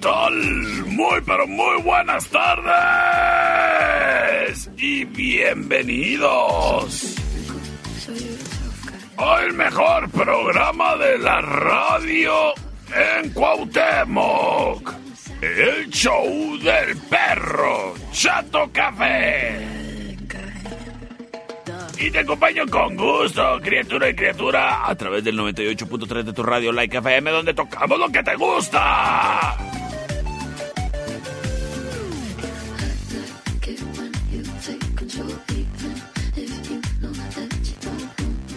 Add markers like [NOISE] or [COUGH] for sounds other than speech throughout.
Tal? Muy, pero muy buenas tardes. Y bienvenidos. Al mejor programa de la radio en Cuauhtémoc. El show del perro Chato Café. Y te acompaño con gusto, criatura y criatura, a través del 98.3 de tu radio Like FM, donde tocamos lo que te gusta.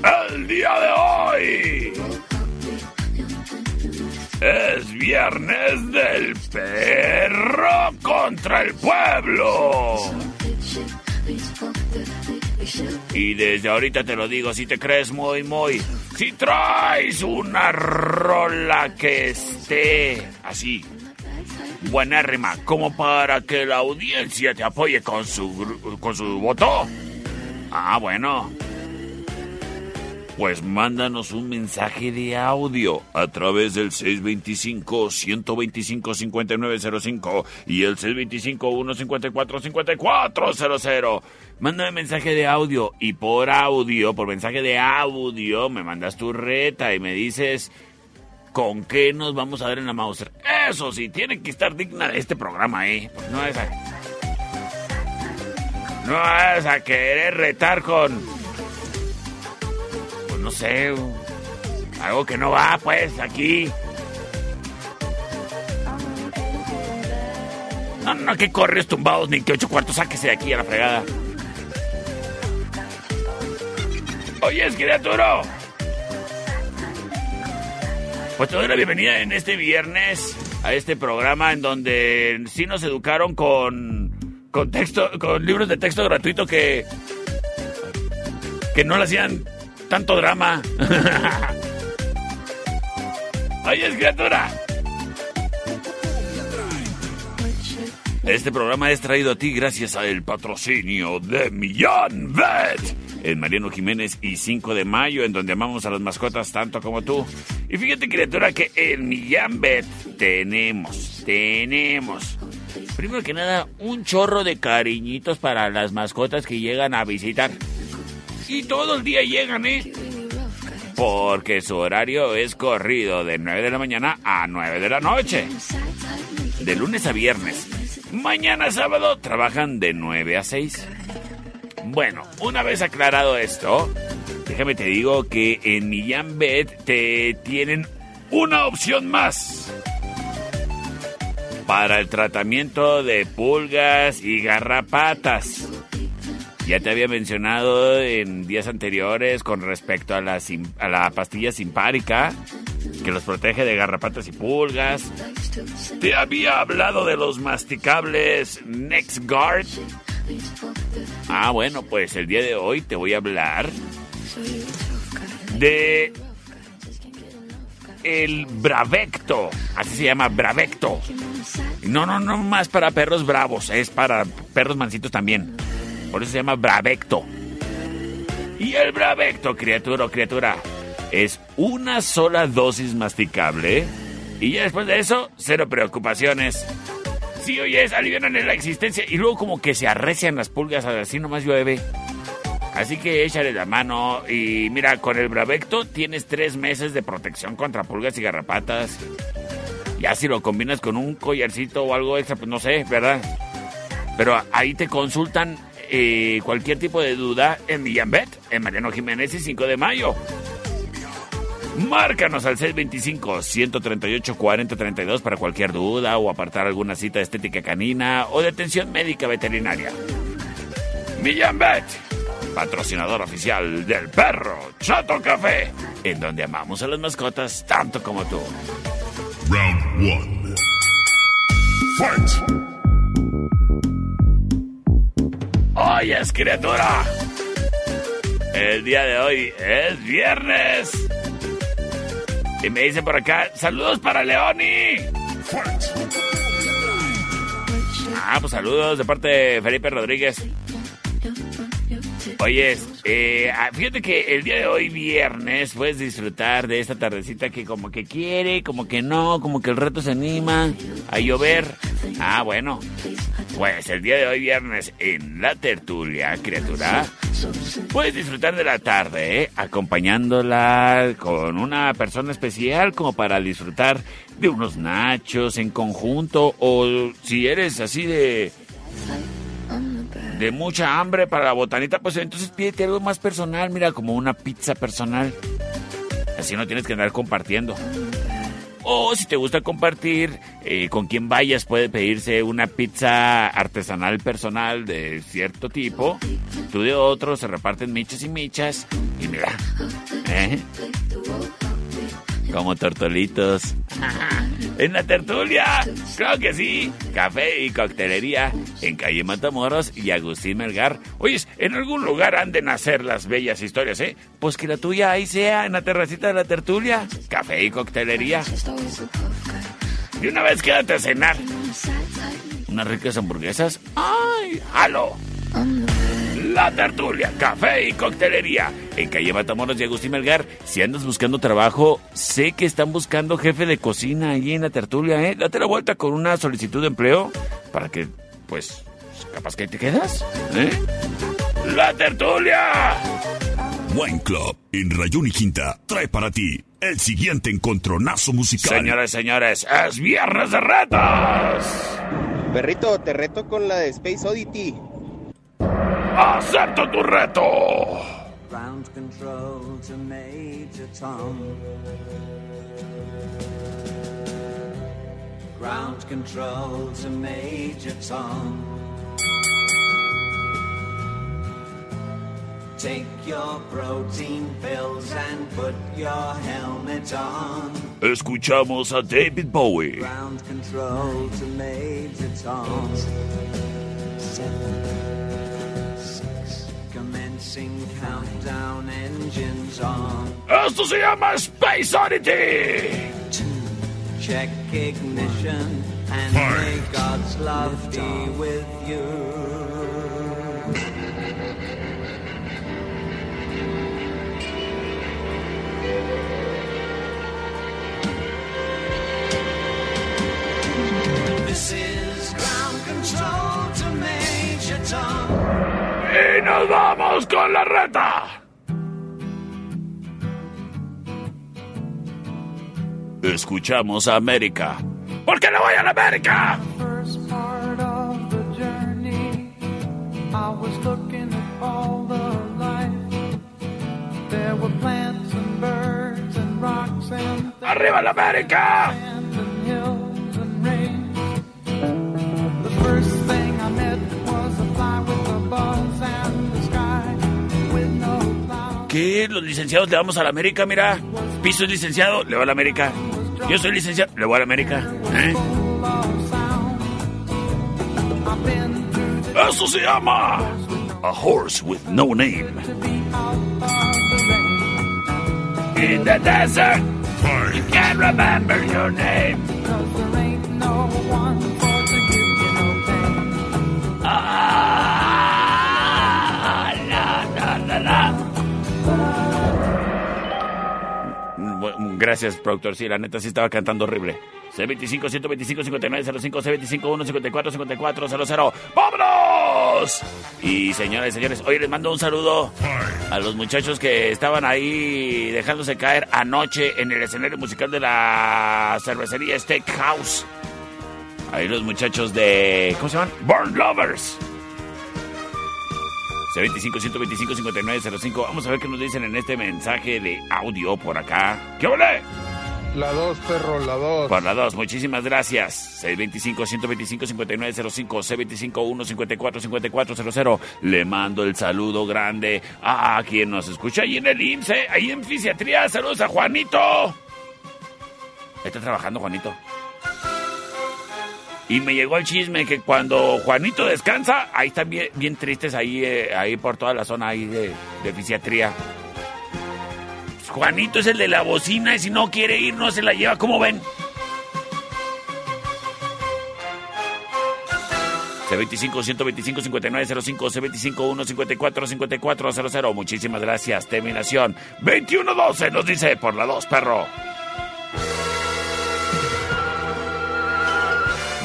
El día de hoy es viernes del perro contra el pueblo. Y desde ahorita te lo digo, si te crees muy, muy, si traes una rola que esté así, buenérrima, como para que la audiencia te apoye con su, con su voto. Ah, bueno. Pues mándanos un mensaje de audio a través del 625-125-5905 y el 625-154-5400. Mándame mensaje de audio y por audio, por mensaje de audio, me mandas tu reta y me dices con qué nos vamos a ver en la Mauser. Eso sí, tiene que estar digna de este programa, ¿eh? Pues no es a... No es a querer retar con no sé, algo que no va, pues, aquí. No, no, que corres tumbados ni que ocho cuartos, sáquese de aquí a la fregada. Oye, es criatura. Pues te doy la bienvenida en este viernes a este programa en donde sí nos educaron con, con texto, con libros de texto gratuito que que no le hacían tanto drama. Oye, criatura. Este programa es traído a ti gracias al patrocinio de Millán Vet en Mariano Jiménez y 5 de Mayo, en donde amamos a las mascotas tanto como tú. Y fíjate, criatura, que en Millán Vet tenemos, tenemos, primero que nada, un chorro de cariñitos para las mascotas que llegan a visitar. Y todo el día llegan, ¿eh? Porque su horario es corrido de 9 de la mañana a 9 de la noche. De lunes a viernes. Mañana sábado trabajan de 9 a 6. Bueno, una vez aclarado esto, déjame te digo que en Millán Vet te tienen una opción más. Para el tratamiento de pulgas y garrapatas. Ya te había mencionado en días anteriores con respecto a la, a la pastilla simpárica, que los protege de garrapatas y pulgas. Te había hablado de los masticables NexGuard. Ah, bueno, pues el día de hoy te voy a hablar de el Bravecto. Así se llama, Bravecto. No, no, no más para perros bravos, es para perros mansitos también. Por eso se llama Bravecto. Y el Bravecto, criatura o criatura, es una sola dosis masticable. Y ya después de eso, cero preocupaciones. Sí, oye, alivian en la existencia y luego como que se arrecian las pulgas, así nomás llueve. Así que échale la mano y mira, con el Bravecto tienes tres meses de protección contra pulgas y garrapatas. Ya si lo combinas con un collarcito o algo extra, pues no sé, ¿verdad? Pero ahí te consultan cualquier tipo de duda en Villanbet, en Mariano Jiménez y 5 de mayo. Márcanos al 625-138-4032 para cualquier duda o apartar alguna cita estética canina o de atención médica veterinaria. Millambet, patrocinador oficial del perro Chato Café, en donde amamos a las mascotas tanto como tú. Round 1. Fight. Oyes, criatura. El día de hoy es viernes. Y me dice por acá, saludos para Leoni. Ah, pues saludos de parte de Felipe Rodríguez. Oye, eh, ah, fíjate que el día de hoy, viernes, puedes disfrutar de esta tardecita que como que quiere, como que no, como que el reto se anima a llover. Ah, bueno. Pues el día de hoy, viernes, en la tertulia, criatura, puedes disfrutar de la tarde, ¿eh? acompañándola con una persona especial como para disfrutar de unos nachos en conjunto o si eres así de de mucha hambre para la botanita, pues entonces pídete algo más personal, mira, como una pizza personal. Así no tienes que andar compartiendo. O si te gusta compartir, eh, con quien vayas puede pedirse una pizza artesanal personal de cierto tipo. Tú de otro, se reparten michas y michas. Y mira, ¿eh? Como tortolitos. [LAUGHS] en la tertulia. Creo que sí. Café y coctelería en calle Matamoros y Agustín Melgar. Oyes, en algún lugar han de nacer las bellas historias, ¿eh? Pues que la tuya ahí sea, en la terracita de la tertulia. Café y coctelería. Y una vez quédate a cenar. Unas ricas hamburguesas. ¡Ay! ¡Halo! La Tertulia, Café y Coctelería. En calle Matamoros y Agustín Melgar. Si andas buscando trabajo, sé que están buscando jefe de cocina ahí en la Tertulia, ¿eh? Date la vuelta con una solicitud de empleo para que, pues, capaz que te quedas, ¿eh? La Tertulia. Wine Club en Rayón y Quinta trae para ti el siguiente encontronazo musical. Señores, señores, es Viernes de Retas. Perrito, te reto con la de Space Oddity. ¡Acepto tu reto! Ground control to Major Tom. Ground control to Major Tom. Take your protein pills and put your helmet on. Escuchamos a David Bowie. Ground control to Major Tom. Seven. Commencing countdown engines on. Esto se llama Space Oddity. Two, check ignition and may God's love be with you. This is ground control to Major Tom. Y nos vamos con la reta. Escuchamos a América. ¿Por qué no voy a la América? first part of ¿Qué? Los licenciados le vamos a la América, mira. Piso es licenciado, le va a la América. Yo soy licenciado, le voy a la América. ¿Eh? Eso se llama A Horse with No Name. In the desert. You can't remember your name. Gracias, productor. Sí, la neta sí estaba cantando horrible. C25 125 59 05 C25 154 54 00. ¡Vámonos! Y señores, señores, hoy les mando un saludo a los muchachos que estaban ahí dejándose caer anoche en el escenario musical de la cervecería Steakhouse. Ahí los muchachos de. ¿Cómo se llaman? Born Lovers. C25 125 59 05. Vamos a ver qué nos dicen en este mensaje de audio por acá. ¿Qué ole? La 2, perro, la 2. Por la 2, muchísimas gracias. C25 125 59 05 C25 1 54 54 00. Le mando el saludo grande a quien nos escucha ahí en el IMSS, ¿eh? ahí en Fisiatría. Saludos a Juanito. Está trabajando Juanito. Y me llegó el chisme que cuando Juanito descansa, ahí están bien, bien tristes ahí, eh, ahí por toda la zona ahí de, de fisiatría. Pues Juanito es el de la bocina y si no quiere ir no se la lleva, ¿cómo ven? C25 125 5905 C25 1 54 54 00. Muchísimas gracias. Terminación 2112 nos dice por la 2, perro.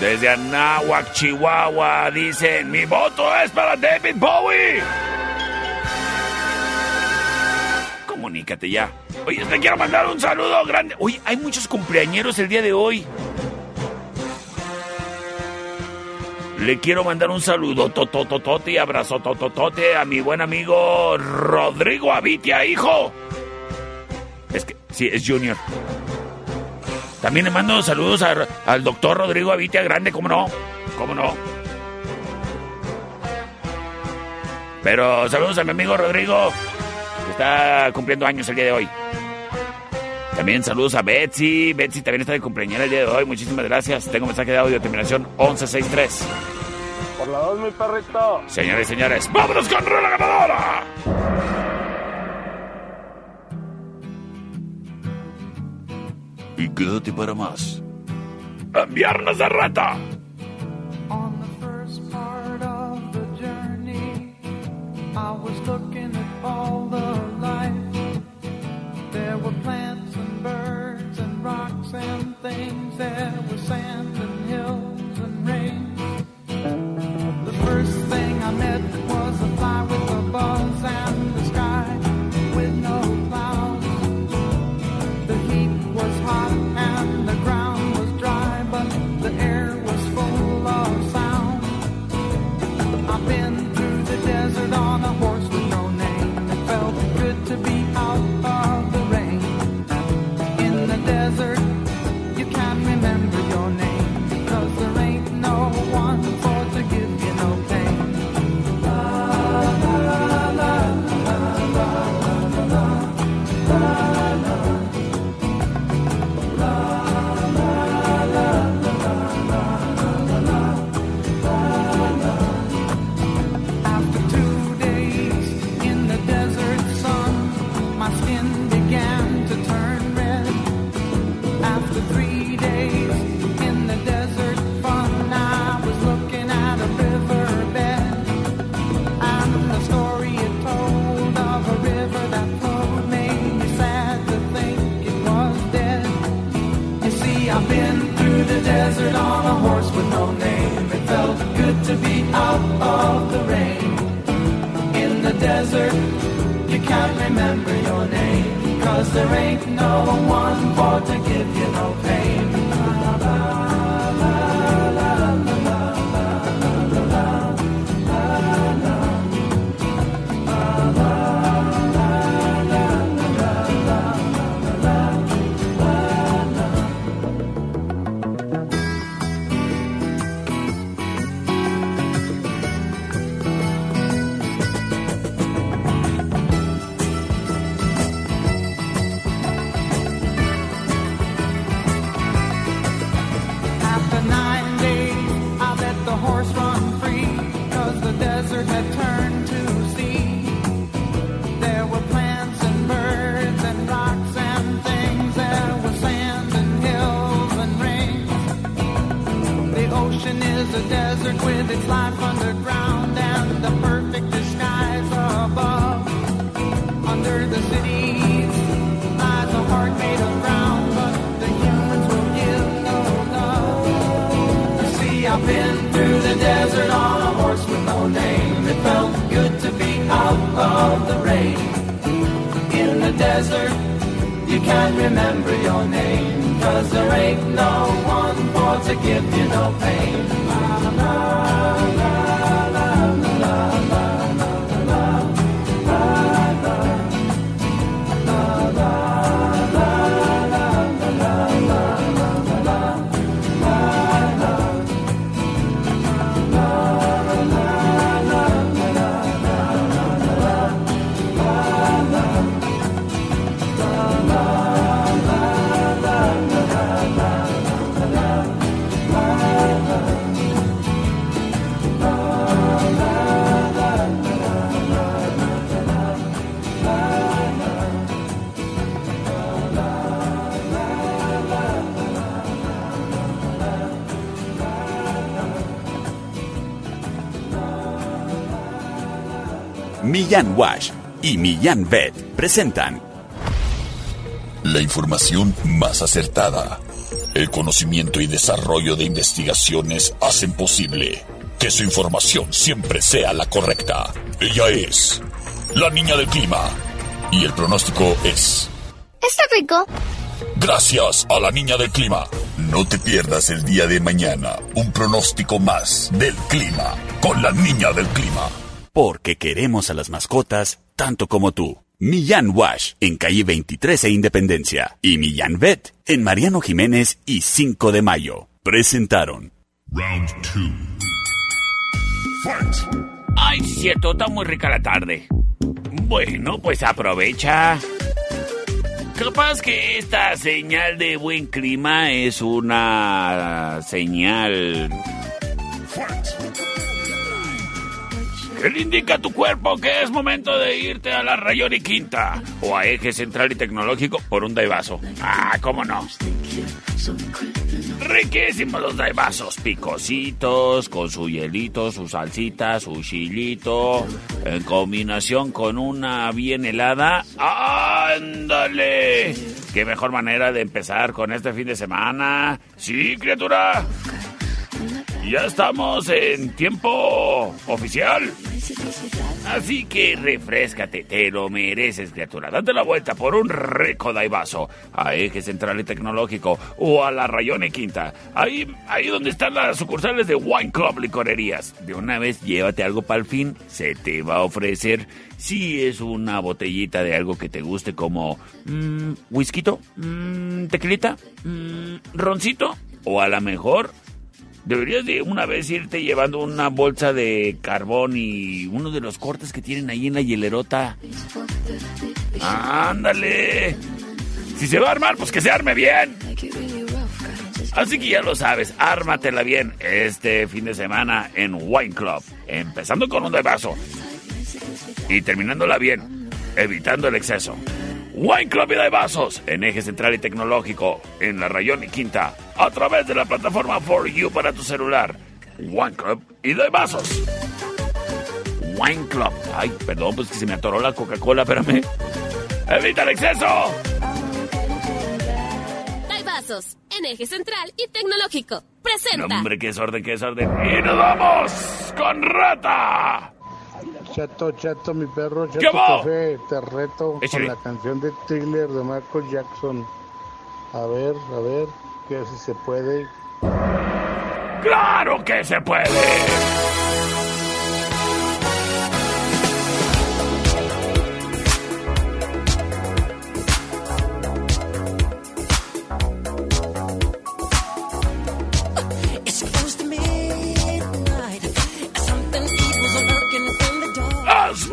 Desde Anáhuac, Chihuahua, dicen, mi voto es para David Bowie. Comunícate ya. Oye, te quiero mandar un saludo grande. Oye, hay muchos cumpleañeros el día de hoy. Le quiero mandar un saludo totototote y abrazo tototote a mi buen amigo Rodrigo Avitia, hijo. Es que, sí, es Junior. También le mando saludos a- al doctor Rodrigo Avitia Grande, ¿cómo no? ¿Cómo no? Pero saludos a mi amigo Rodrigo, que está cumpliendo años el día de hoy. También saludos a Betsy. Betsy también está de cumpleaños el día de hoy. Muchísimas gracias. Tengo mensaje de audio, terminación 1163. Por la 2, mi perrito. Señores y señores, vámonos con Rola Ganadora. Y quédate para más. Enviarnos de rata. On the first part of the journey, I was looking at all the life. There were plants and birds and rocks and things. There was sand of the rain. In the desert, you can't remember your name. Cause there ain't no one for to give you no pain. Is a desert with its life underground and the perfect disguise above. Under the cities lies a heart made of ground, but the humans will give no love. See, I've been through the desert on a horse with no name. It felt good to be out of the rain. In the desert, you can't remember your name, cause there ain't no one for to give you no pain. La, la, la, Millán Wash y Millán Vet presentan La información más acertada. El conocimiento y desarrollo de investigaciones hacen posible que su información siempre sea la correcta. Ella es la niña del clima. Y el pronóstico es... Está rico. Gracias a la niña del clima. No te pierdas el día de mañana un pronóstico más del clima con la niña del clima. Porque queremos a las mascotas tanto como tú. Millán Wash en calle 23 e Independencia y Millán Vet en Mariano Jiménez y 5 de Mayo. Presentaron Round 2. Fight. Ay, cierto, está muy rica la tarde. Bueno, pues aprovecha. Capaz que esta señal de buen clima es una señal que le indica a tu cuerpo que es momento de irte a la Rayón y Quinta o a Eje Central y Tecnológico por un daivaso. Ah, cómo no. Riquísimos los daibazos, picositos, con su hielito, su salsita, su chilito, en combinación con una bien helada. ¡Ándale! ¡Qué mejor manera de empezar con este fin de semana! ¡Sí, criatura! Ya estamos en tiempo oficial. Así que refrescate, te lo mereces, criatura. Date la vuelta por un rico daivaso a Eje Central y Tecnológico o a la Rayón y Quinta. Ahí, ahí donde están las sucursales de Wine Club Licorerías. De una vez llévate algo para el fin, se te va a ofrecer. Si es una botellita de algo que te guste como mmm, whisky, mmm, tequilita, mmm, roncito o a lo mejor Deberías de una vez irte llevando una bolsa de carbón y uno de los cortes que tienen ahí en la hielerota. ¡Ándale! Si se va a armar, pues que se arme bien. Así que ya lo sabes, ármatela bien este fin de semana en Wine Club. Empezando con un de vaso y terminándola bien, evitando el exceso. Wine Club y de vasos en eje central y tecnológico en la Rayón y Quinta a través de la plataforma For You para tu celular. Wine Club y de vasos. Wine Club. Ay, perdón, pues que se me atoró la Coca-Cola, espérame. ¡Evita el exceso! Daibazos, en eje central y tecnológico. Presenta. No, hombre, qué desorden, qué desorden. ¡Y nos vamos con Rata! Chato, chato, mi perro, ¿Qué chato café, te reto Échale. con la canción de Thriller de Michael Jackson. A ver, a ver, que si se puede. ¡Claro que se puede!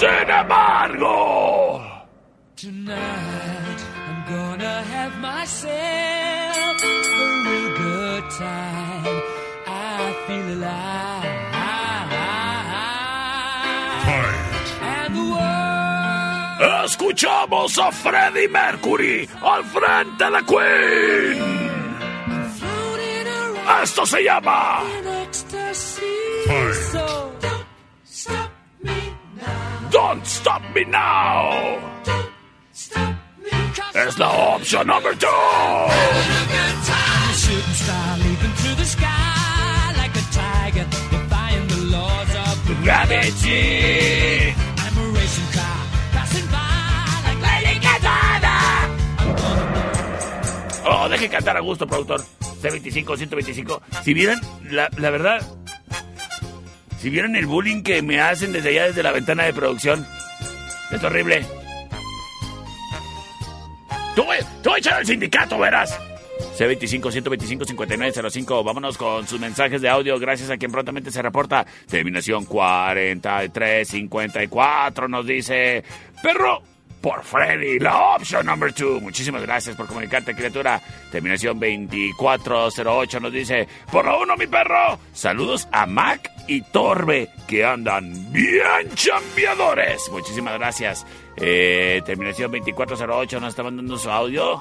Sin embargo. Tonight I'm gonna have myself a real good time. I feel alive. Fight. And. Escuchamos a Freddie Mercury al frente de Queen. Esto se llama. Fight. Don't Stop Me Now. Es la opción laws of Gravity. I'm a racing car passing by like Lady Gaga. Oh, deje cantar a gusto, productor. C25, 125. Si vieran, la, la verdad, si vieran el bullying que me hacen desde allá, desde la ventana de producción, es horrible. Tú, tú echar al sindicato, verás. C25 125 5905. Vámonos con sus mensajes de audio. Gracias a quien prontamente se reporta. Terminación 4354 nos dice: Perro, por Freddy, la opción number 2. Muchísimas gracias por comunicarte, criatura. Terminación 2408 nos dice: Por la uno, mi perro. Saludos a Mac y Torbe, que andan bien chambeadores. Muchísimas gracias. Eh, terminación 2408 nos está mandando su audio.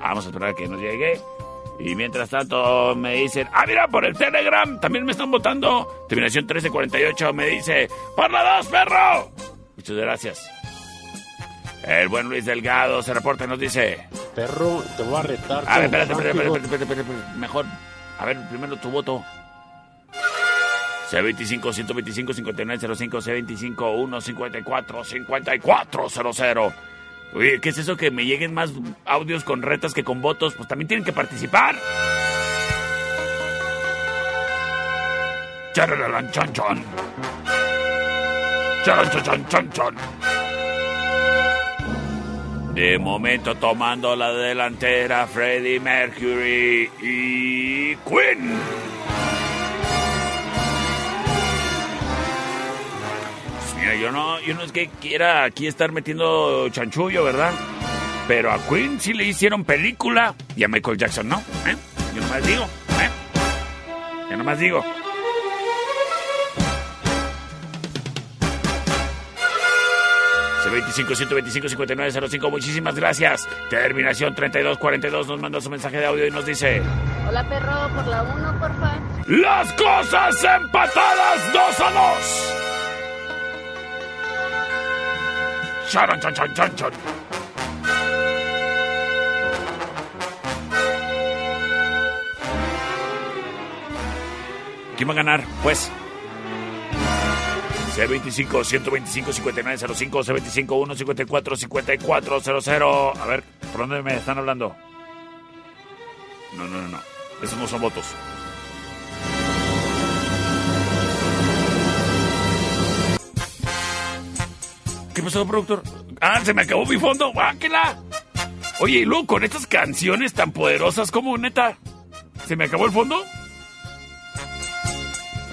Vamos a esperar a que nos llegue. Y mientras tanto me dicen, ah, mira, por el Telegram también me están votando. Terminación 1348 me dice, por la dos, perro. Muchas gracias. El buen Luis Delgado se reporta y nos dice, Perro, te voy a retar. a ver, espérate, espérate, espérate, espérate, espérate, espérate, mejor, a ver, primero tu voto. C25 125 5905 C25 154 5400. Oye, ¿qué es eso que me lleguen más audios con retas que con votos? Pues también tienen que participar. Charalalan, chan, chan. Charan, chan, chan, chan, chan. De momento tomando la delantera Freddie Mercury y Queen. Mira, yo no, yo no es que quiera aquí estar metiendo chanchullo, ¿verdad? Pero a Queen sí le hicieron película y a Michael Jackson no, ¿eh? Yo nomás digo, ¿eh? Yo nomás digo. C25 125 5905, muchísimas gracias. Terminación 3242 nos manda su mensaje de audio y nos dice: Hola perro, por la 1, porfa. Las cosas empatadas 2 a 2. Charan, chan, chan, chan, chan. ¿Quién va a ganar? Pues. C25 125 5905 C25 154 5400. A ver, ¿por dónde me están hablando? No, no, no, no. Esos no son votos. ¿Qué pasó, productor? Ah, se me acabó mi fondo. ¡Guáquela! Oye, y luego con estas canciones tan poderosas, como neta? ¿Se me acabó el fondo?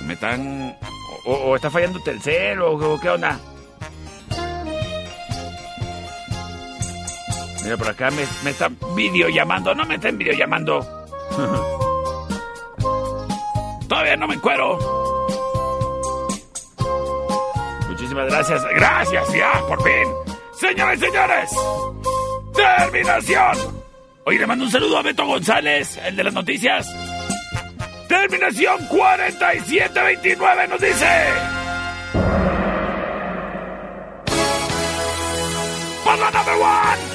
Me están. O, está fallando Telcel o, qué onda. Mira, por acá me, me están videollamando. No me estén videollamando. [LAUGHS] Todavía no me encuero. Muchísimas gracias. Gracias, ya, por fin. Señores señores. Terminación. Oye, le mando un saludo a Beto González, el de las noticias. Terminación 4729 nos dice. Por la number one.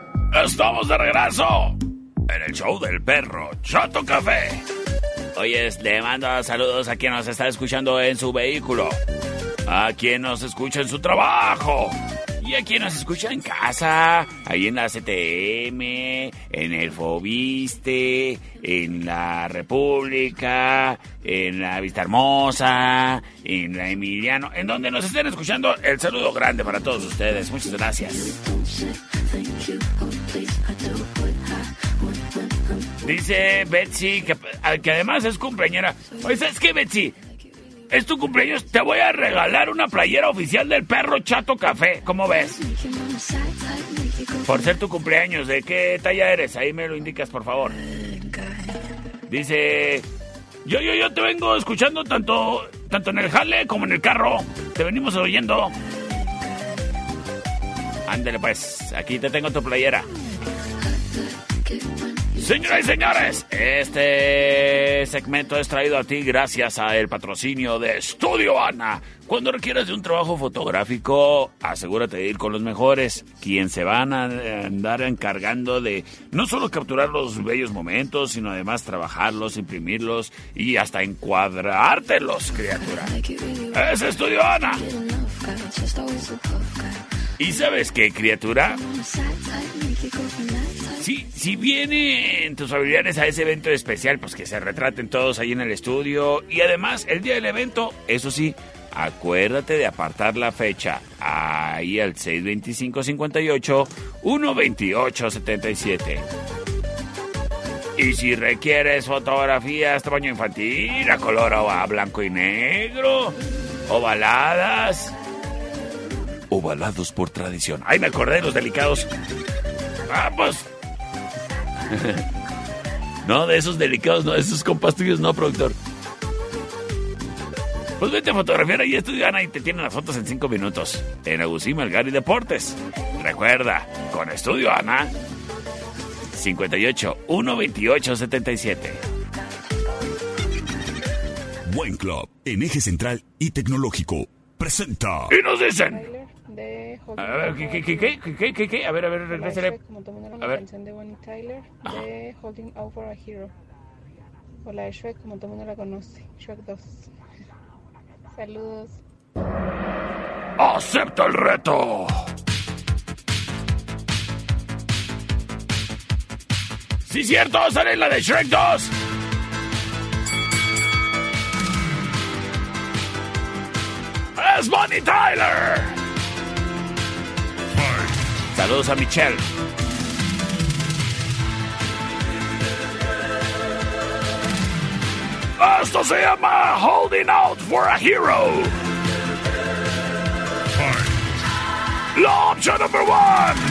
Estamos de regreso en el show del perro Chato Café. Oye, le mando saludos a quien nos está escuchando en su vehículo, a quien nos escucha en su trabajo y a quien nos escucha en casa, ahí en la CTM, en el Fobiste, en la República, en la Vista Hermosa, en la Emiliano, en donde nos estén escuchando, el saludo grande para todos ustedes. Muchas gracias. Dice Betsy que, que además es cumpleañera. Oye, ¿sabes qué, Betsy? Es tu cumpleaños, te voy a regalar una playera oficial del perro Chato Café. ¿Cómo ves? Por ser tu cumpleaños, ¿de qué talla eres? Ahí me lo indicas, por favor. Dice, yo, yo, yo te vengo escuchando tanto, tanto en el jale como en el carro. Te venimos oyendo. Ándele pues, aquí te tengo tu playera. Señoras y señores, este segmento es traído a ti gracias al patrocinio de Estudio Ana. Cuando requieres de un trabajo fotográfico, asegúrate de ir con los mejores, quien se van a andar encargando de no solo capturar los bellos momentos, sino además trabajarlos, imprimirlos y hasta encuadrártelos, criatura. Es Estudio Ana. ¿Y sabes qué, criatura? Sí, si vienen tus familiares a ese evento especial, pues que se retraten todos ahí en el estudio. Y además, el día del evento, eso sí, acuérdate de apartar la fecha. Ahí al 625-58, 128-77. Y si requieres fotografías tamaño infantil, a color o a blanco y negro, ovaladas. Ovalados por tradición. Ay, me acordé de los delicados. Vamos. [LAUGHS] no, de esos delicados, no, de esos compas tuyos, no, productor. Pues vete a fotografiar ahí, estudio Ana, y te tienen las fotos en cinco minutos. En Agustín Melgar y Deportes. Recuerda, con Estudio Ana, 58 128 77. Buen Club, en eje central y tecnológico, presenta. Y nos dicen. De A ver, ¿qué, qué, qué, qué, qué, qué, qué? A ver, a ver, regrésale. Como también era A una ver. canción de Bonnie Tyler de Holding Out for a Hero. O la de Shrek, como todo el mundo la conoce. Shrek 2. Saludos. ¡Acepta el reto! Sí, cierto, sale la de Shrek 2. Es Bonnie Tyler. Saludos a Michelle. Esto se llama Holding Out for a Hero. La opción number one.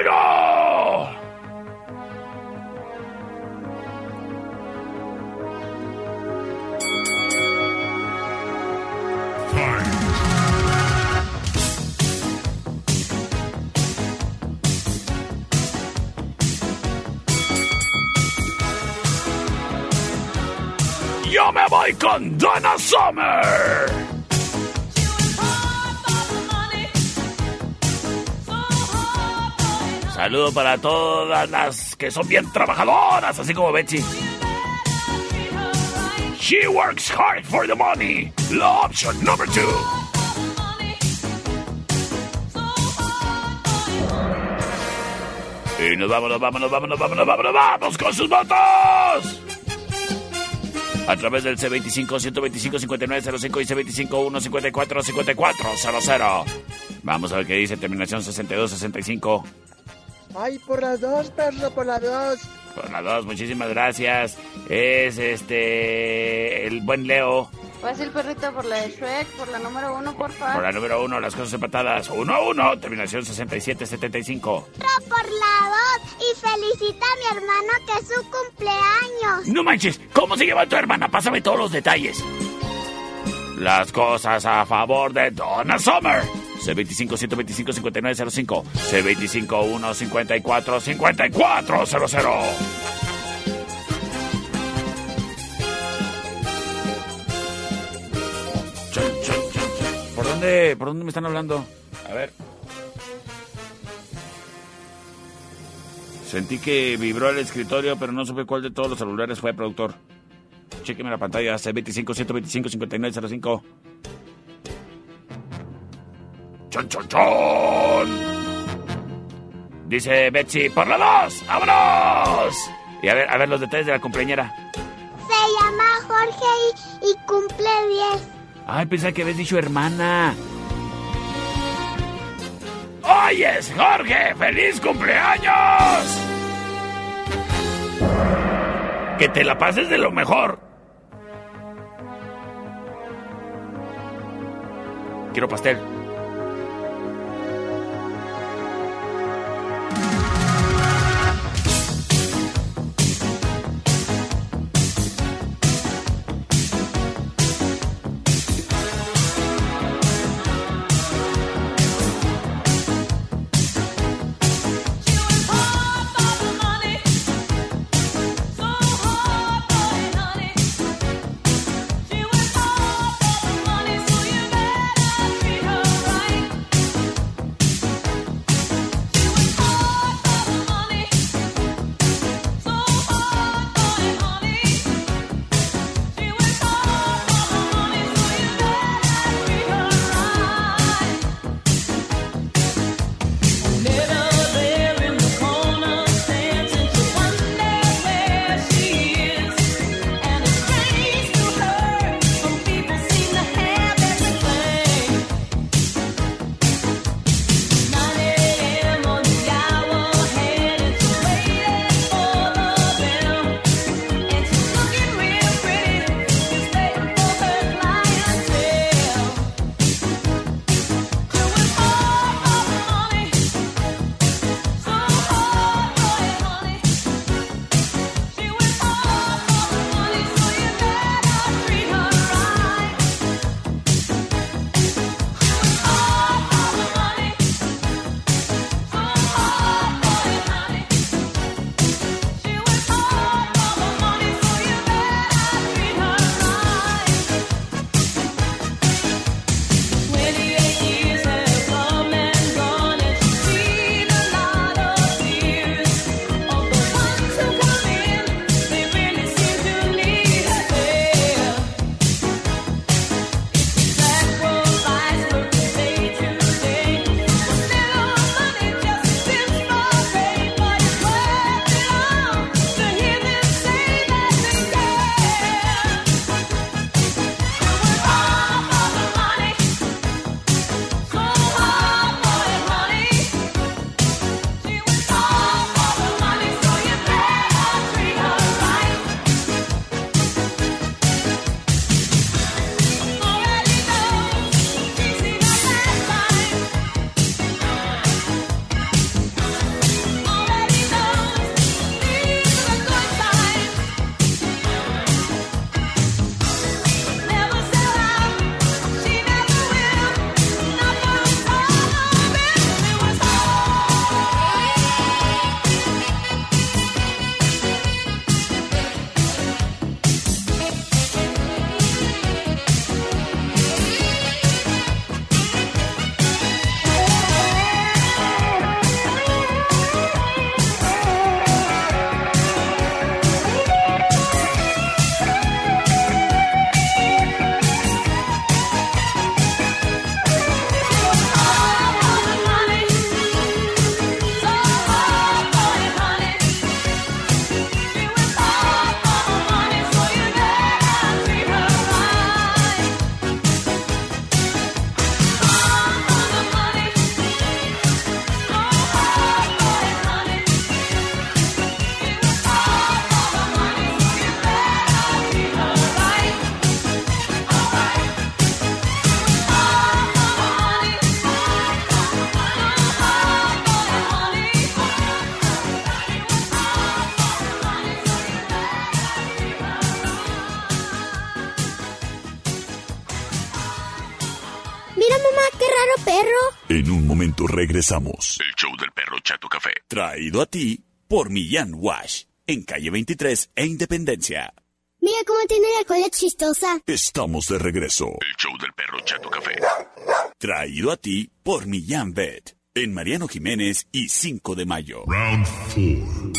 con Donna Summer. Saludo para todas las que son bien trabajadoras, así como Betsy. She works hard for the money. La option number two. Y nos vamos, nos vamos, nos vamos, vamos, vamos, vamos con sus votos. A través del C25-125-5905 y C25-154-5400. Vamos a ver qué dice terminación 62-65. Ay, por las dos, perro, por las dos. Por la dos, muchísimas gracias. Es este. El buen Leo. Pasa el perrito por la de Shrek, por la número uno, por Por favor. la número uno, las cosas empatadas. 1 a 1, terminación 67-75. por la voz y felicita a mi hermano que es su cumpleaños. No manches, ¿cómo se llama tu hermana? Pásame todos los detalles. Las cosas a favor de Donna Summer. C25-125-5905. C25-154-5400. ¿Por dónde me están hablando? A ver. Sentí que vibró el escritorio, pero no supe cuál de todos los celulares fue, productor. Chequeme la pantalla, C25-125-5905. ¡Chon, chon, chon! Dice Betsy, por la dos, ¡vámonos! Y a ver, a ver los detalles de la cumpleañera. Se llama Jorge y, y cumple 10. Ay, pensaba que habías dicho hermana. ¡Oyes, Jorge! ¡Feliz cumpleaños! Que te la pases de lo mejor. Quiero pastel. Perro. En un momento regresamos. El show del perro Chato Café. Traído a ti por Millán Wash. En calle 23 e Independencia. Mira cómo tiene la cola chistosa. Estamos de regreso. El show del perro Chato Café. Traído a ti por Millán Vet. En Mariano Jiménez y 5 de mayo. Round 4.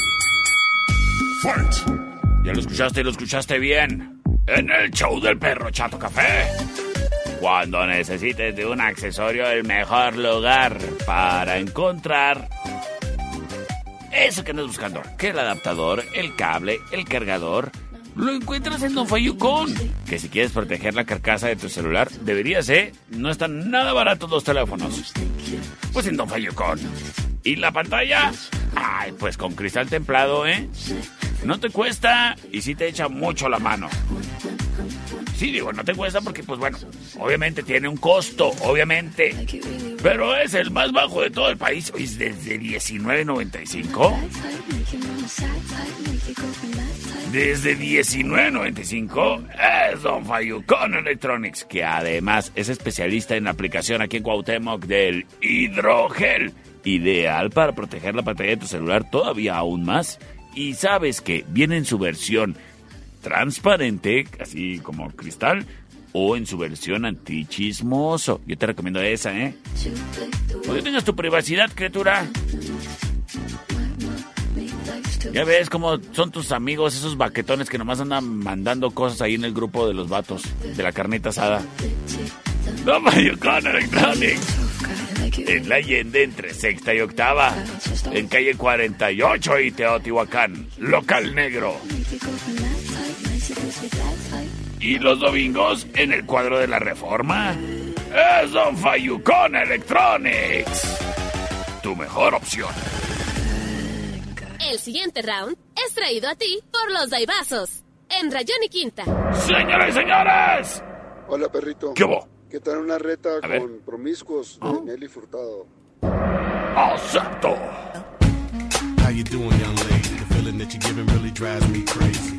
Fight. Ya lo escuchaste y lo escuchaste bien. En el show del perro Chato Café. Cuando necesites de un accesorio, el mejor lugar para encontrar eso que andas buscando. Que el adaptador, el cable, el cargador. Lo encuentras en Don Fayucón. Que si quieres proteger la carcasa de tu celular, deberías, ¿eh? No están nada baratos los teléfonos. Pues en Don Fayucón. ¿Y la pantalla? Ay, pues con cristal templado, ¿eh? No te cuesta y sí te echa mucho la mano. Sí, digo, no te cuesta porque, pues bueno, obviamente tiene un costo, obviamente. Pero es el más bajo de todo el país. Oye, es desde 19.95. Desde 19.95 es Don Fayucón Electronics, que además es especialista en aplicación aquí en Cuauhtémoc del hidrogel. Ideal para proteger la pantalla de tu celular todavía aún más. Y sabes que viene en su versión transparente, así como cristal, o en su versión antichismoso. Yo te recomiendo esa, ¿eh? Que tengas tu privacidad, criatura. Ya ves cómo son tus amigos, esos baquetones que nomás andan mandando cosas ahí en el grupo de los vatos, de la carnita asada. No Mayucón Electronics. En la Allende entre sexta y octava. En calle 48 y Teotihuacán. Local negro. Y los domingos en el cuadro de la reforma. Es Don Fayucón Electronics. Tu mejor opción. El siguiente round es traído a ti por los Daibazos. En Rayón y Quinta. Señoras y señores. Hola, perrito. ¿Qué hubo? ¿Qué tal una reta A ver. con promiscuos de Nelly Furtado? ¡Acepto! How you doing, young lady? The feeling that you're giving really drives me crazy.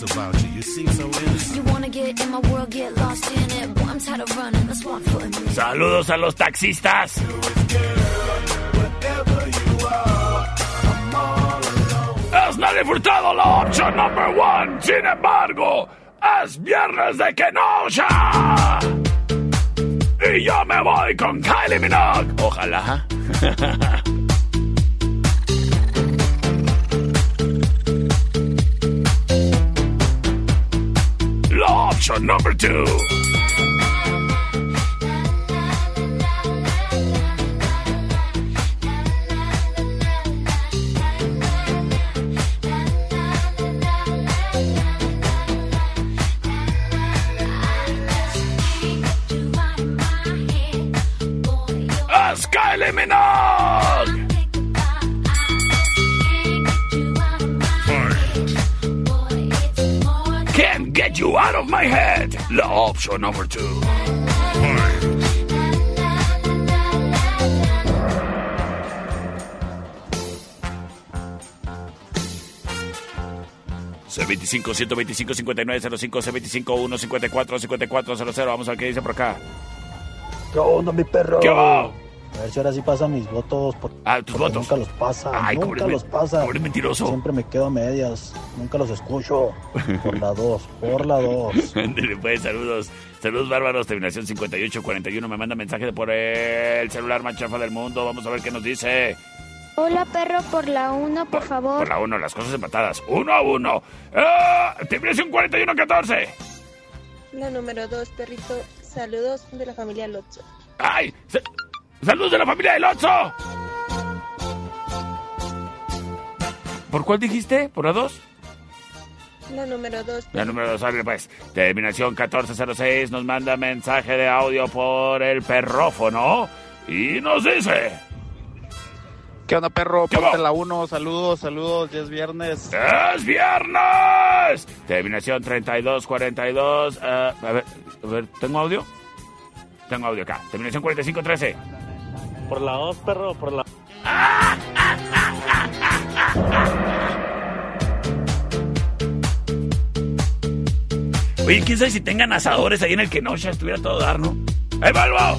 About you. You seem so innocent. You wanna get in my world, get lost in it. Boy, I'm tired of running. Let's walk for a minute. Saludos a los taxistas. Es Nelly Furtado la opción number one. Sin embargo, es viernes de Kenosha. Y yo me voy con Kylie Minogue. Ojalá. [LAUGHS] La opción number two. Get you out of my head. La option number two. C25 125 5905 C25 154 5400 Vamos a ver qué dice por acá. ¿Qué onda, mi perro? ¿Qué va? A ver si ahora sí pasa mis votos. Porque, Ah, tus votos. Nunca los pasa. Ay, nunca los pasa. cobre mentiroso. Siempre me quedo a medias. Nunca los escucho. [LAUGHS] Por la 2, por la 2. [LAUGHS] Ándele, pues, saludos. Saludos bárbaros, terminación 5841. Me manda mensaje por el celular más chafa del mundo. Vamos a ver qué nos dice. Hola, perro, por la 1, por favor. Por la 1, las cosas empatadas. 1 a 1. ¡Eh! Terminación 4114. La número dos, perrito. Saludos de la familia Lotso. ¡Ay! sa- ¡Saludos de la familia del Otso! ¿Por cuál dijiste? ¿Por la 2? La número dos. La número 2, sale pues. Terminación 1406 nos manda mensaje de audio por el perrófono y nos dice... ¿Qué onda, perro? ¿Qué Ponte va? la 1. Saludos, saludos. Ya es viernes. ¡Es viernes! Terminación 3242. eh, a ver, a ver, ¿tengo audio? Tengo audio acá. Terminación 4513. Por la 2, perro, por la... Oye, quién sabe si tengan asadores ahí en el que no ya estuviera todo dar, ¿no? ¡Ahí vuelvo!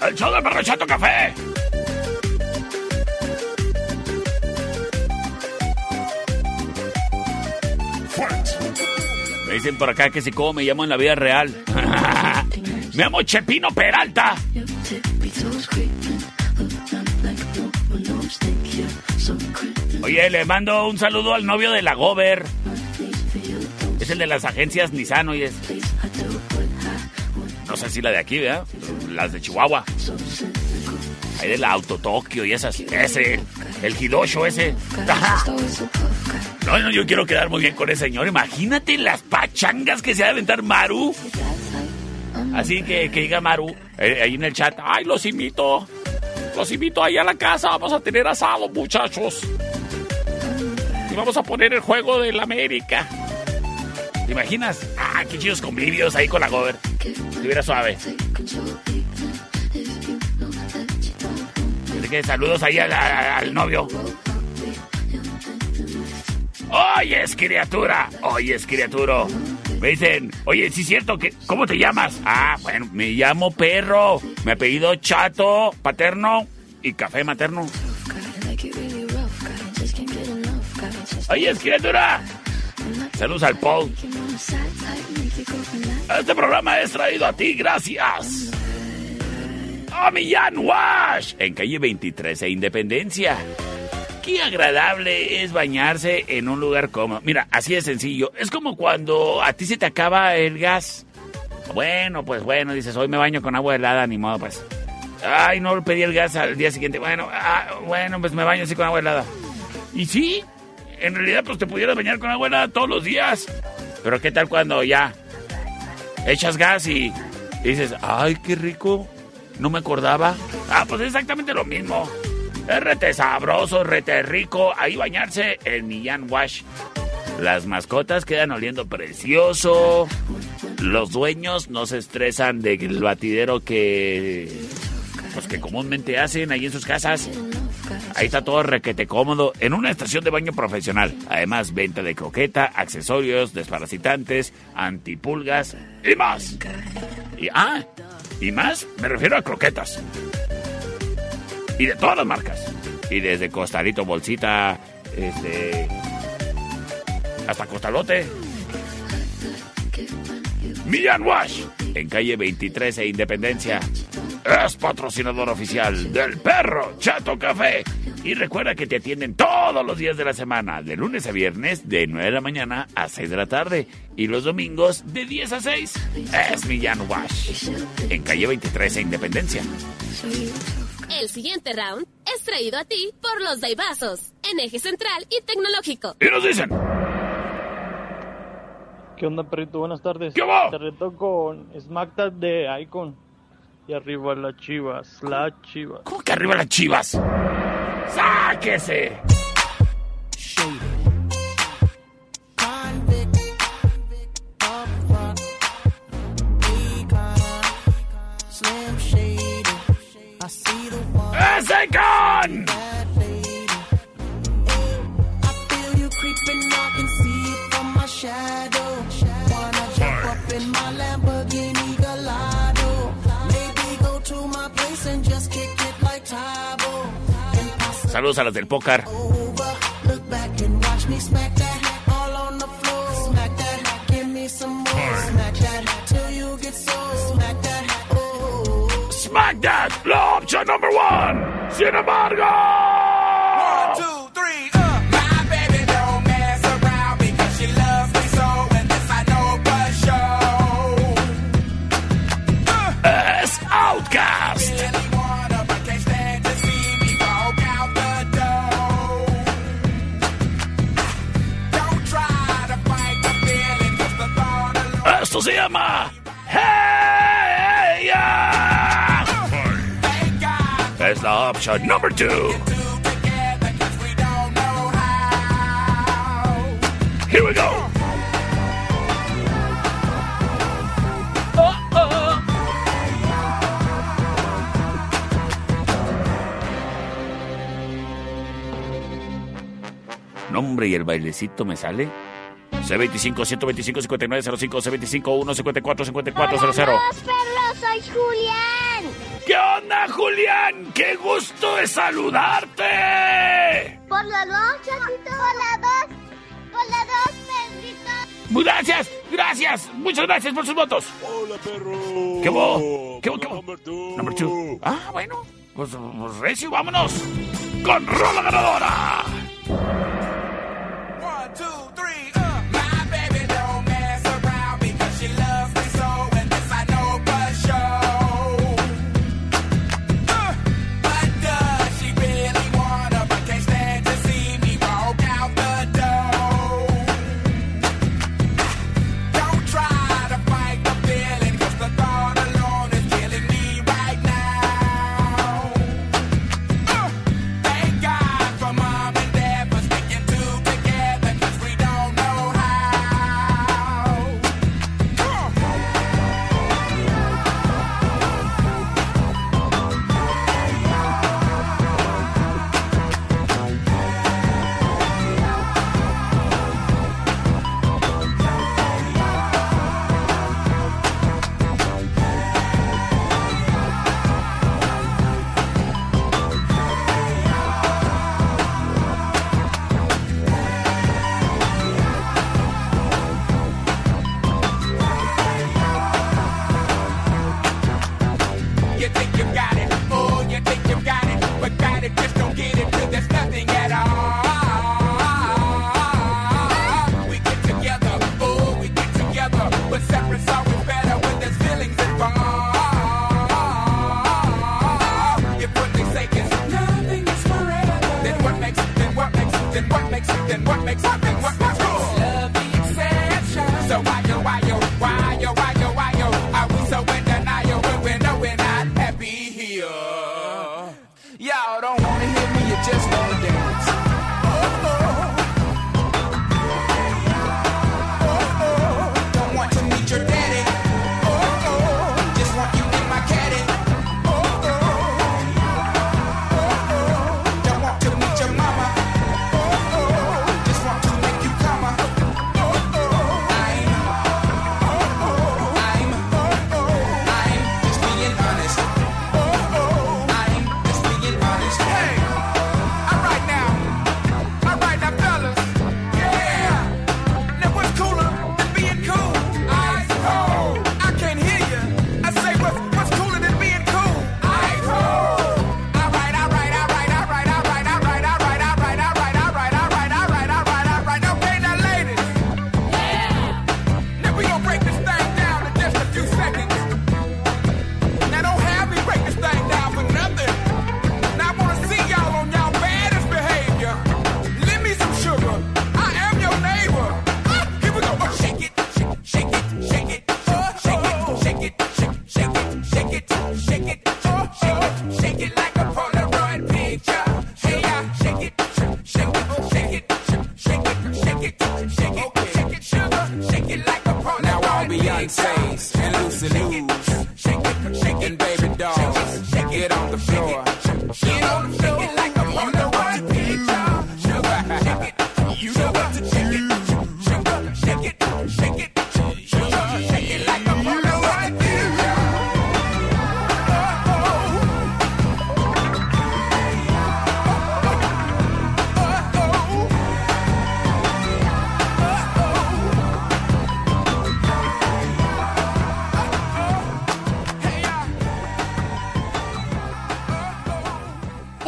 El show del perro Chato Café. Me dicen por acá que si como me llamo en la vida real. [LAUGHS] me llamo Chepino Peralta. Oye, le mando un saludo al novio de la Gober. Es el de las agencias Nissan, oye. No sé si la de aquí, ¿verdad? Las de Chihuahua. Hay de la Auto Tokio y esas. Ese, el Hidosho ese. No, no, yo quiero quedar muy bien con ese señor. Imagínate las pachangas que se ha de aventar Maru. Así que que diga Maru eh, ahí en el chat. Ay, los invito. Los invito ahí a la casa. Vamos a tener asado, muchachos. Y vamos a poner el juego del América. ¿Te imaginas? Ah, qué chidos convivios ahí con la gober. Estuviera suave. Que saludos ahí al, novio. Oyes, criatura. Oyes, criatura. Me dicen, oye, sí es cierto que... ¿Cómo te llamas? Ah, bueno, me llamo Perro. Mi apellido Chato, paterno y café materno. Oyes, criatura. Saludos al Paul. Este programa es traído a ti, gracias. A Millán Wash, en calle 23 e Independencia. Qué agradable es bañarse en un lugar cómodo. Mira, así de sencillo. Es como cuando a ti se te acaba el gas. Bueno, pues bueno, dices, hoy me baño con agua helada, ni modo, pues. Ay, no pedí el gas al día siguiente. Bueno, ah, bueno, pues me baño así con agua helada. Y sí, en realidad pues te pudieras bañar con agua helada todos los días. Pero ¿qué tal cuando ya echas gas y dices, ay, qué rico, no me acordaba? Ah, pues es exactamente lo mismo. Es rete sabroso, rete rico, ahí bañarse en Millán Wash. Las mascotas quedan oliendo precioso. Los dueños no se estresan del batidero que pues que comúnmente hacen ahí en sus casas. Ahí está todo requete cómodo en una estación de baño profesional. Además, venta de croqueta, accesorios, desparasitantes, antipulgas y más. Y ah, y más, me refiero a croquetas. Y de todas las marcas. Y desde costalito, bolsita, este hasta costalote. Millán Wash, en calle 23 e Independencia. Es patrocinador oficial del perro Chato Café. Y recuerda que te atienden todos los días de la semana, de lunes a viernes, de 9 de la mañana a 6 de la tarde. Y los domingos, de 10 a 6. Es Millán Wash, en calle 23 e Independencia. El siguiente round es traído a ti por los Daibazos, en eje central y tecnológico. Y nos dicen. ¿Qué onda, perrito? Buenas tardes. ¿Qué va? Te reto con SmackDown de Icon. Y arriba las chivas, las chivas. ¿Cómo que arriba las chivas? ¡Sáquese! ¡Ese con! I get so. Smack that, oh. Smack that, la opción number one. Sin embargo. Esto se llama Hey Ya. Es la opción number two. Here we go. Oh, oh. Nombre y el bailecito me sale. C25 125 5905 C25 154 5400 perros, soy Julián. ¿Qué onda, Julián? ¡Qué gusto de saludarte! Por la dos, chatito. Por la dos. Por la dos, Pedrito. Muy Gracias, gracias, muchas gracias por sus votos. Hola, perro. ¿Qué hubo? ¿Qué hubo? ¿Qué hubo? Number two. Number two. Ah, bueno, pues, pues recio, vámonos con Rola Ganadora. One, two,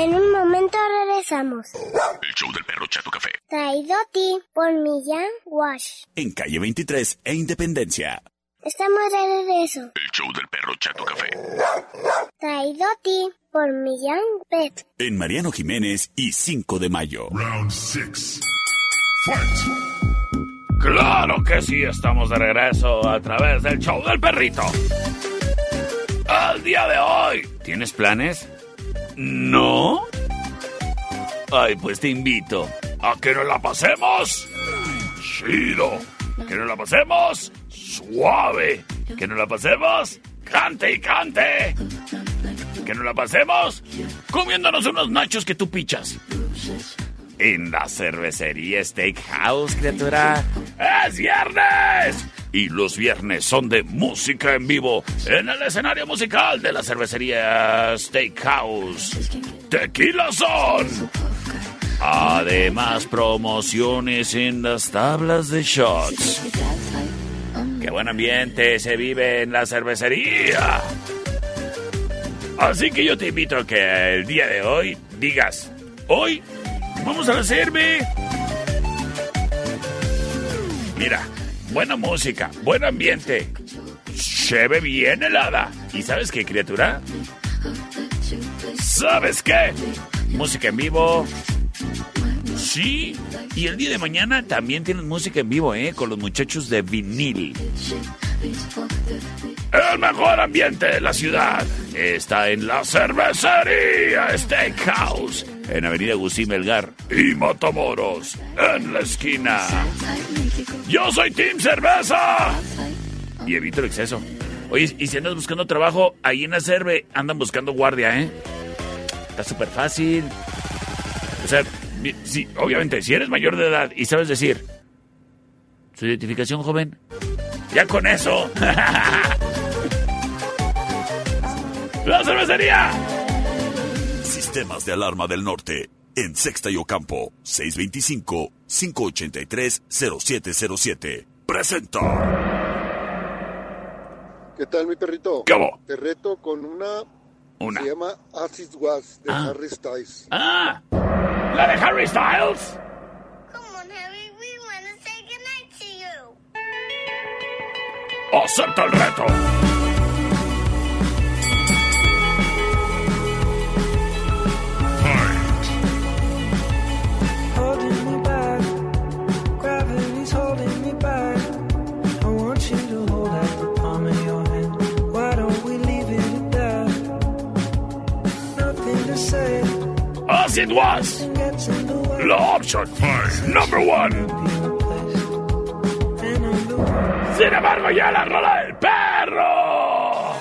En un momento regresamos. El show del perro Chato Café. Traído a ti por Millán Wash. En calle 23 e Independencia. Estamos de regreso. El show del perro Chato Café. Traído a ti por Millán Pet. En Mariano Jiménez y 5 de mayo. Round 6. Claro que sí, estamos de regreso a través del show del perrito. Al día de hoy, ¿tienes planes? ¿No? Ay, pues te invito a que nos la pasemos chido, que nos la pasemos suave, que nos la pasemos cante y cante, que nos la pasemos comiéndonos unos nachos que tú pichas. En la cervecería Steakhouse, criatura. ¡Es viernes! Y los viernes son de música en vivo en el escenario musical de la cervecería Steakhouse. Tequila son. Además, promociones en las tablas de shots. ¡Qué buen ambiente se vive en la cervecería! Así que yo te invito a que el día de hoy digas, hoy vamos a la cerve. Mira, buena música, buen ambiente, cheve bien helada. ¿Y sabes qué, criatura? ¿Sabes qué? Música en vivo. Sí, y el día de mañana también tienen música en vivo, ¿eh? Con los muchachos de vinil. El mejor ambiente de la ciudad está en la cervecería Steakhouse, en Avenida Agustín Melgar y Matamoros, en la esquina. Yo soy Team Cerveza y evito el exceso. Oye, y si andas buscando trabajo, ahí en la cerve andan buscando guardia, ¿eh? Está súper fácil. O sea, sí, obviamente, si eres mayor de edad y sabes decir su identificación, joven, ya con eso. ¡La cervecería! Sistemas de alarma del norte. En Sexta y Ocampo. 625-583-0707. Presenta. ¿Qué tal, mi perrito? ¿Qué hubo? Te reto con una. Una. Se llama Acid Was de Ah. Harry Styles. ¡Ah! ¡La de Harry Styles! Nothing to say. As it was. Nothing gets in the way. La option number one. Sin embargo, ya la rola del perro.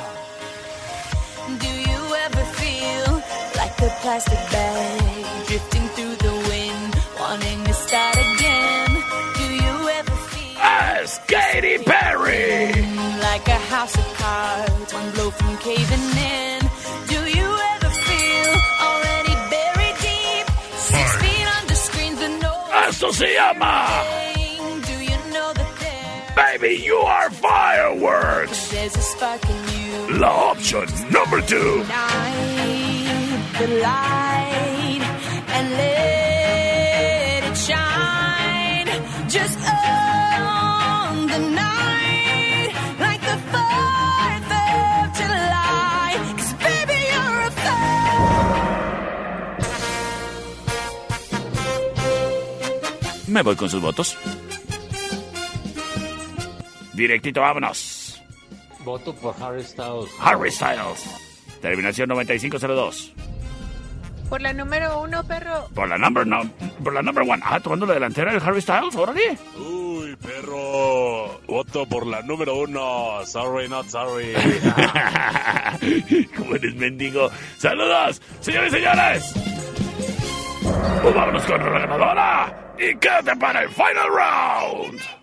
Do you ever feel like a plastic bag drifting through the wind, wanting to start again? Do you ever feel As Katy Perry. like a house of cards, one blow from caving in? Do you ever feel already buried deep, six feet under screens with no Esto se llama Baby, you are fireworks. there's a spark in you? La option number two. Ignite the light and let it shine just on the night like the 4th of July. 'Cause baby, you're a Me voy con sus votos. Directito, vámonos. Voto por Harry Styles. Harry Styles. Terminación 9502. Por la número uno, perro. Por la number, no, por la number one. Ah, tomando la delantera el Harry Styles, órale. Uy, perro. Voto por la número uno. Sorry, not sorry. [LAUGHS] ¿Cómo eres mendigo? ¡Saludos, señores y señores! Pues vámonos con la ganadora. Y quédate para el final round.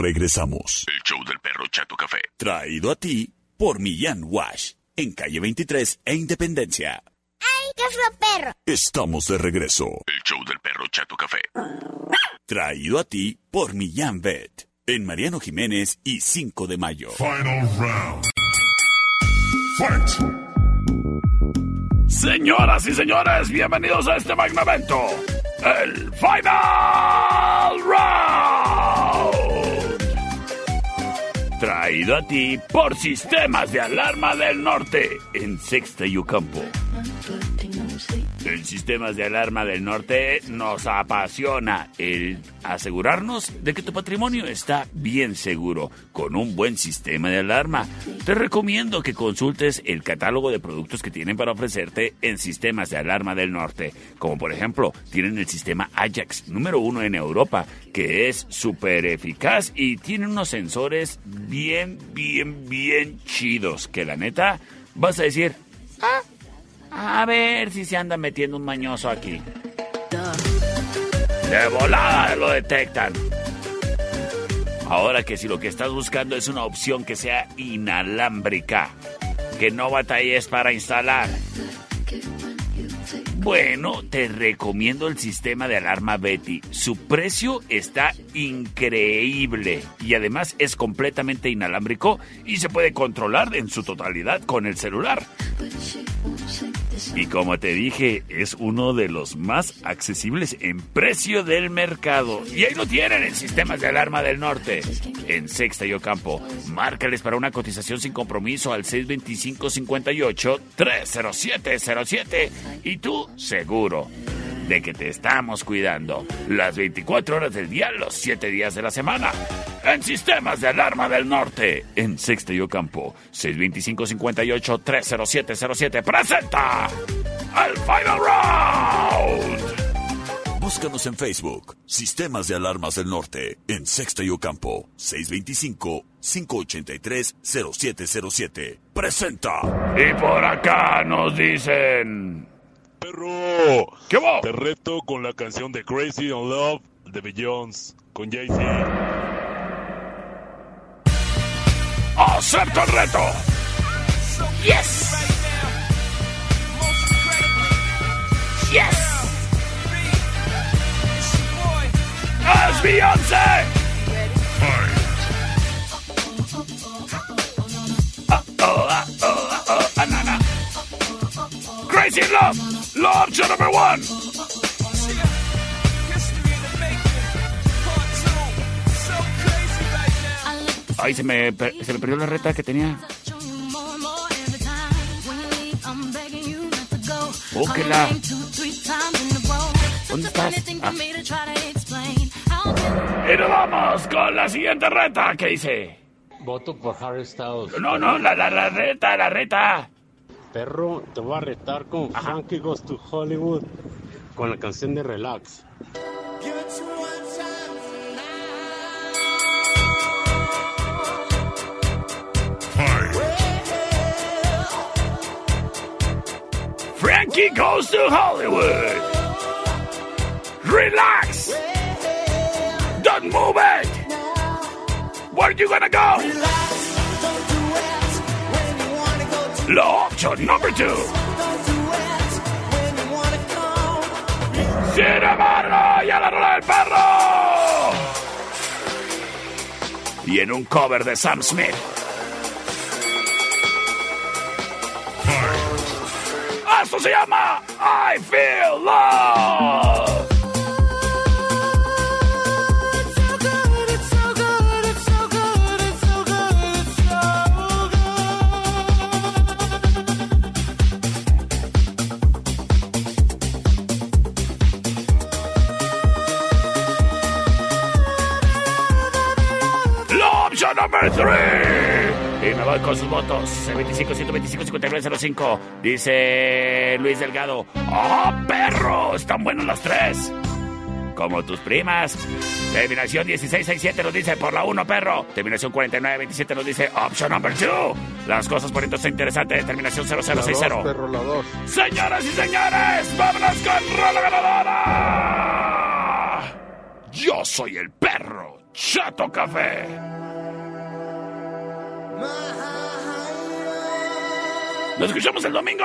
Regresamos. El show del perro Chato Café. Traído a ti por Millán Wash. En calle 23 e Independencia. ¡Ay, qué fue perro! Estamos de regreso. El show del perro Chato Café. Traído a ti por Millán Vet. En Mariano Jiménez y 5 de mayo. Final round. Fight! Señoras y señores, bienvenidos a este magno evento, el Final Round. Traído a ti por Sistemas de Alarma del Norte en Sexta y Ocampo. En Sistemas de Alarma del Norte nos apasiona el asegurarnos de que tu patrimonio está bien seguro con un buen sistema de alarma. Te recomiendo que consultes el catálogo de productos que tienen para ofrecerte en Sistemas de Alarma del Norte, como por ejemplo tienen el sistema Ajax número uno en Europa, que es súper eficaz y tiene unos sensores bien, bien, bien chidos, que la neta vas a decir, "Ah, a ver si se anda metiendo un mañoso aquí. De volada lo detectan. Ahora que si lo que estás buscando es una opción que sea inalámbrica, que no batalles para instalar. Bueno, te recomiendo el sistema de alarma Betty. Su precio está increíble y además es completamente inalámbrico y se puede controlar en su totalidad con el celular. Y como te dije, es uno de los más accesibles en precio del mercado. Y ahí lo tienen en Sistemas de Alarma del Norte, en Sexta y Ocampo. Márcales para una cotización sin compromiso al 625-58-30707 y tú seguro de que te estamos cuidando las 24 horas del día, los 7 días de la semana. En Sistemas de Alarma del Norte, en Sexta y Ocampo, 625-58-30707, presenta al Final Round. Búscanos en Facebook, Sistemas de Alarmas del Norte, en Sexta y Ocampo, 625-583-0707. Presenta. Y por acá nos dicen... Perro, ¿qué va? Te reto con la canción de Crazy on Love de Beyoncé con Jay-Z. ¡Acepto el reto! ¡Yes! ¡Es Beyoncé! Ah, oh, ah, oh, ah, oh, ah, na, na. Crazy Love, Love option number one. Ay, se me, se me perdió la reta que tenía. Oh, que la. ¿Dónde estás? Ah. Y nos vamos con la siguiente reta que hice. Voto por Harry Styles. No, no, la, la, la reta, la reta. Perro, te voy a retar con Frankie Goes to Hollywood con la canción de Relax. Frankie goes to Hollywood. Relax. Don't move it. Where you gonna go? La option number two. Sin embargo, y a la rola del perro. Y en un cover de Sam Smith. Esto se llama I Feel Love. La number three. Y me voy con sus votos. 25, 125, 5905. Dice Luis Delgado. ¡Oh, perro! Están buenos los tres. Como tus primas. Terminación 1667 nos dice por la 1, perro. Terminación 4927 nos dice option number 2. Las cosas por entonces interesantes. Terminación La 0060. dos, perro, la dos. Señoras y señores, vámonos con Rola Ganadora. Yo soy el perro Chato Café. Nos escuchamos el domingo.